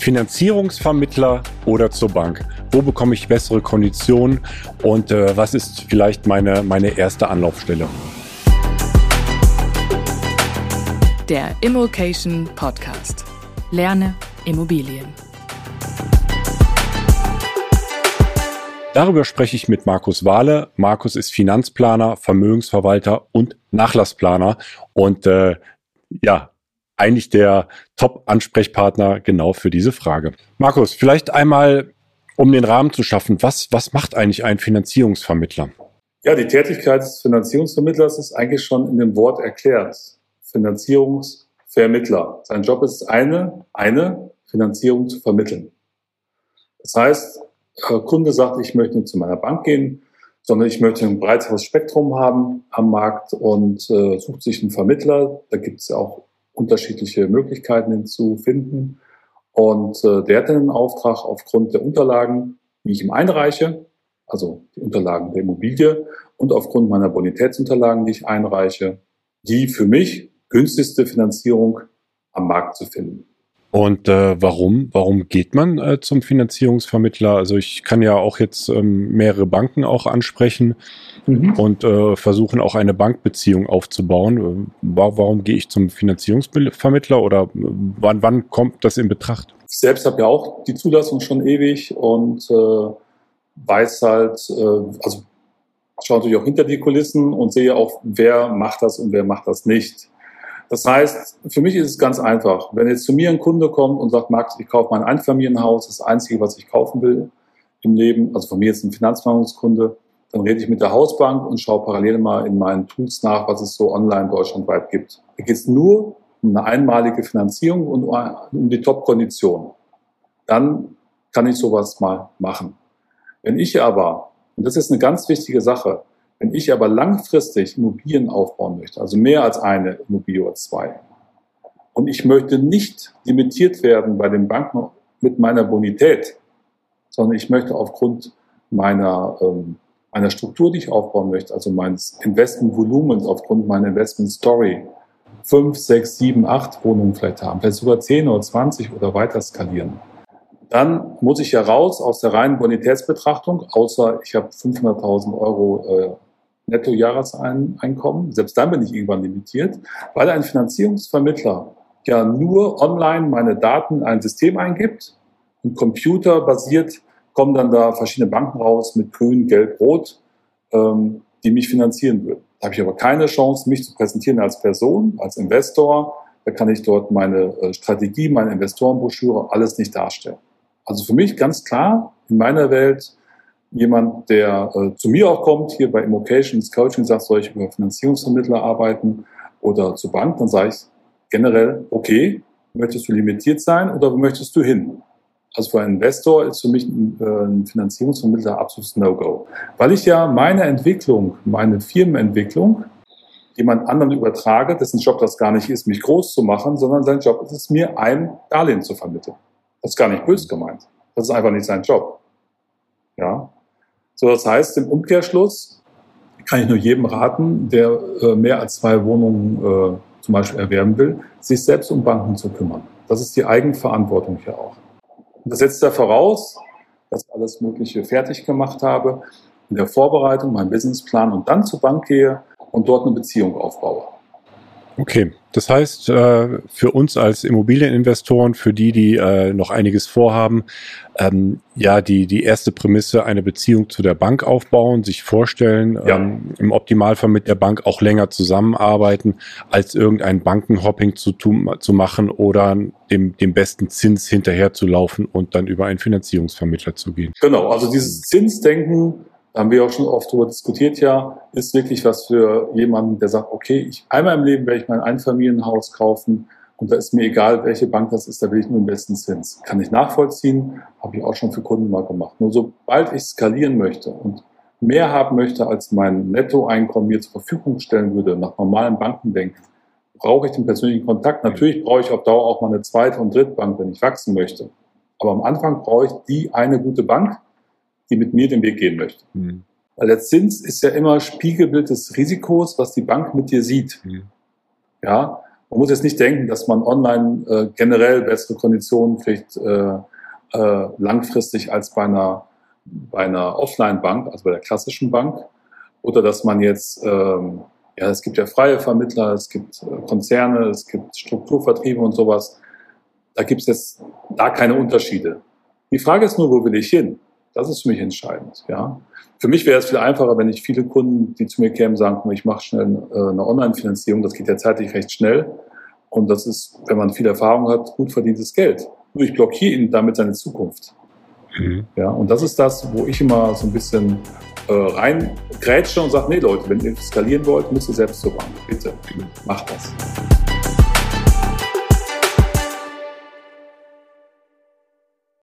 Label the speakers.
Speaker 1: Finanzierungsvermittler oder zur Bank? Wo bekomme ich bessere Konditionen und äh, was ist vielleicht meine, meine erste Anlaufstelle?
Speaker 2: Der Immokation Podcast. Lerne Immobilien.
Speaker 1: Darüber spreche ich mit Markus Wahle. Markus ist Finanzplaner, Vermögensverwalter und Nachlassplaner und äh, ja, eigentlich der Top-Ansprechpartner genau für diese Frage. Markus, vielleicht einmal, um den Rahmen zu schaffen, was, was macht eigentlich ein Finanzierungsvermittler?
Speaker 3: Ja, die Tätigkeit des Finanzierungsvermittlers ist eigentlich schon in dem Wort erklärt. Finanzierungsvermittler. Sein Job ist eine, eine Finanzierung zu vermitteln. Das heißt, Kunde sagt, ich möchte nicht zu meiner Bank gehen, sondern ich möchte ein breiteres Spektrum haben am Markt und äh, sucht sich einen Vermittler. Da gibt es ja auch unterschiedliche Möglichkeiten hinzufinden. Und äh, der hat dann einen Auftrag aufgrund der Unterlagen, die ich ihm einreiche, also die Unterlagen der Immobilie und aufgrund meiner Bonitätsunterlagen, die ich einreiche, die für mich günstigste Finanzierung am Markt zu finden.
Speaker 1: Und äh, warum? Warum geht man äh, zum Finanzierungsvermittler? Also ich kann ja auch jetzt ähm, mehrere Banken auch ansprechen mhm. und äh, versuchen auch eine Bankbeziehung aufzubauen. Äh, warum gehe ich zum Finanzierungsvermittler oder äh, wann, wann kommt das in Betracht?
Speaker 3: Ich selbst habe ja auch die Zulassung schon ewig und äh, weiß halt, äh, also schaue natürlich auch hinter die Kulissen und sehe auch, wer macht das und wer macht das nicht. Das heißt, für mich ist es ganz einfach. Wenn jetzt zu mir ein Kunde kommt und sagt, Max, ich kaufe mein Einfamilienhaus, das Einzige, was ich kaufen will im Leben, also von mir jetzt ein Finanzplanungskunde, dann rede ich mit der Hausbank und schaue parallel mal in meinen Tools nach, was es so online deutschlandweit gibt. Da geht es nur um eine einmalige Finanzierung und um die Top-Kondition. Dann kann ich sowas mal machen. Wenn ich aber, und das ist eine ganz wichtige Sache, wenn ich aber langfristig Immobilien aufbauen möchte, also mehr als eine Immobilie oder zwei, und ich möchte nicht limitiert werden bei den Banken mit meiner Bonität, sondern ich möchte aufgrund meiner, ähm, meiner Struktur, die ich aufbauen möchte, also meines Investmentvolumens, aufgrund meiner Investment Story, fünf, sechs, sieben, acht Wohnungen vielleicht haben, vielleicht sogar zehn oder zwanzig oder weiter skalieren dann muss ich ja raus aus der reinen Bonitätsbetrachtung, außer ich habe 500.000 Euro äh, Nettojahreseinkommen. Selbst dann bin ich irgendwann limitiert, weil ein Finanzierungsvermittler ja nur online meine Daten in ein System eingibt und computerbasiert kommen dann da verschiedene Banken raus mit grün, gelb, rot, ähm, die mich finanzieren würden. Da habe ich aber keine Chance, mich zu präsentieren als Person, als Investor. Da kann ich dort meine äh, Strategie, meine Investorenbroschüre, alles nicht darstellen. Also für mich ganz klar in meiner Welt jemand, der äh, zu mir auch kommt, hier bei Immocations Coaching, sagt, soll ich über Finanzierungsvermittler arbeiten oder zur Bank, dann sage ich generell, okay, möchtest du limitiert sein oder wo möchtest du hin? Also für einen Investor ist für mich ein, äh, ein Finanzierungsvermittler absolutes No-Go. Weil ich ja meine Entwicklung, meine Firmenentwicklung jemand anderen übertrage, dessen Job das gar nicht ist, mich groß zu machen, sondern sein Job ist es, mir ein Darlehen zu vermitteln. Das ist gar nicht bös gemeint. Das ist einfach nicht sein Job. Ja. So, das heißt, im Umkehrschluss kann ich nur jedem raten, der äh, mehr als zwei Wohnungen äh, zum Beispiel erwerben will, sich selbst um Banken zu kümmern. Das ist die Eigenverantwortung hier auch. Und das setzt ja voraus, dass ich alles Mögliche fertig gemacht habe, in der Vorbereitung, meinen Businessplan und dann zur Bank gehe und dort eine Beziehung aufbaue.
Speaker 1: Okay, das heißt, äh, für uns als Immobilieninvestoren, für die, die äh, noch einiges vorhaben, ähm, ja, die, die erste Prämisse, eine Beziehung zu der Bank aufbauen, sich vorstellen, ja. ähm, im Optimalfall mit der Bank auch länger zusammenarbeiten, als irgendein Bankenhopping zu, tun, zu machen oder dem, dem besten Zins hinterherzulaufen und dann über einen Finanzierungsvermittler zu gehen.
Speaker 3: Genau, also dieses Zinsdenken haben wir auch schon oft darüber diskutiert, ja, ist wirklich was für jemanden, der sagt, okay, ich einmal im Leben werde ich mein Einfamilienhaus kaufen und da ist mir egal, welche Bank das ist, da will ich nur den besten Zins. Kann ich nachvollziehen, habe ich auch schon für Kunden mal gemacht. Nur sobald ich skalieren möchte und mehr haben möchte, als mein Nettoeinkommen mir zur Verfügung stellen würde, nach normalen Bankendenken, brauche ich den persönlichen Kontakt. Natürlich brauche ich auf Dauer auch mal eine zweite und dritte Bank, wenn ich wachsen möchte. Aber am Anfang brauche ich die eine gute Bank, die mit mir den Weg gehen möchte. Mhm. Weil der Zins ist ja immer Spiegelbild des Risikos, was die Bank mit dir sieht. Mhm. Ja, Man muss jetzt nicht denken, dass man online äh, generell bessere Konditionen kriegt, äh, äh, langfristig als bei einer, bei einer Offline-Bank, also bei der klassischen Bank. Oder dass man jetzt, ähm, ja, es gibt ja freie Vermittler, es gibt äh, Konzerne, es gibt Strukturvertriebe und sowas. Da gibt es jetzt da keine Unterschiede. Die Frage ist nur, wo will ich hin? Das ist für mich entscheidend. Ja. Für mich wäre es viel einfacher, wenn ich viele Kunden, die zu mir kämen, sagen, ich mache schnell äh, eine Online-Finanzierung. Das geht ja zeitlich recht schnell. Und das ist, wenn man viel Erfahrung hat, gut verdientes Geld. Nur ich blockiere ihn damit seine Zukunft. Mhm. Ja, und das ist das, wo ich immer so ein bisschen äh, reingrätsche und sage, nee Leute, wenn ihr skalieren wollt, müsst ihr selbst zur Bank. Bitte, macht das.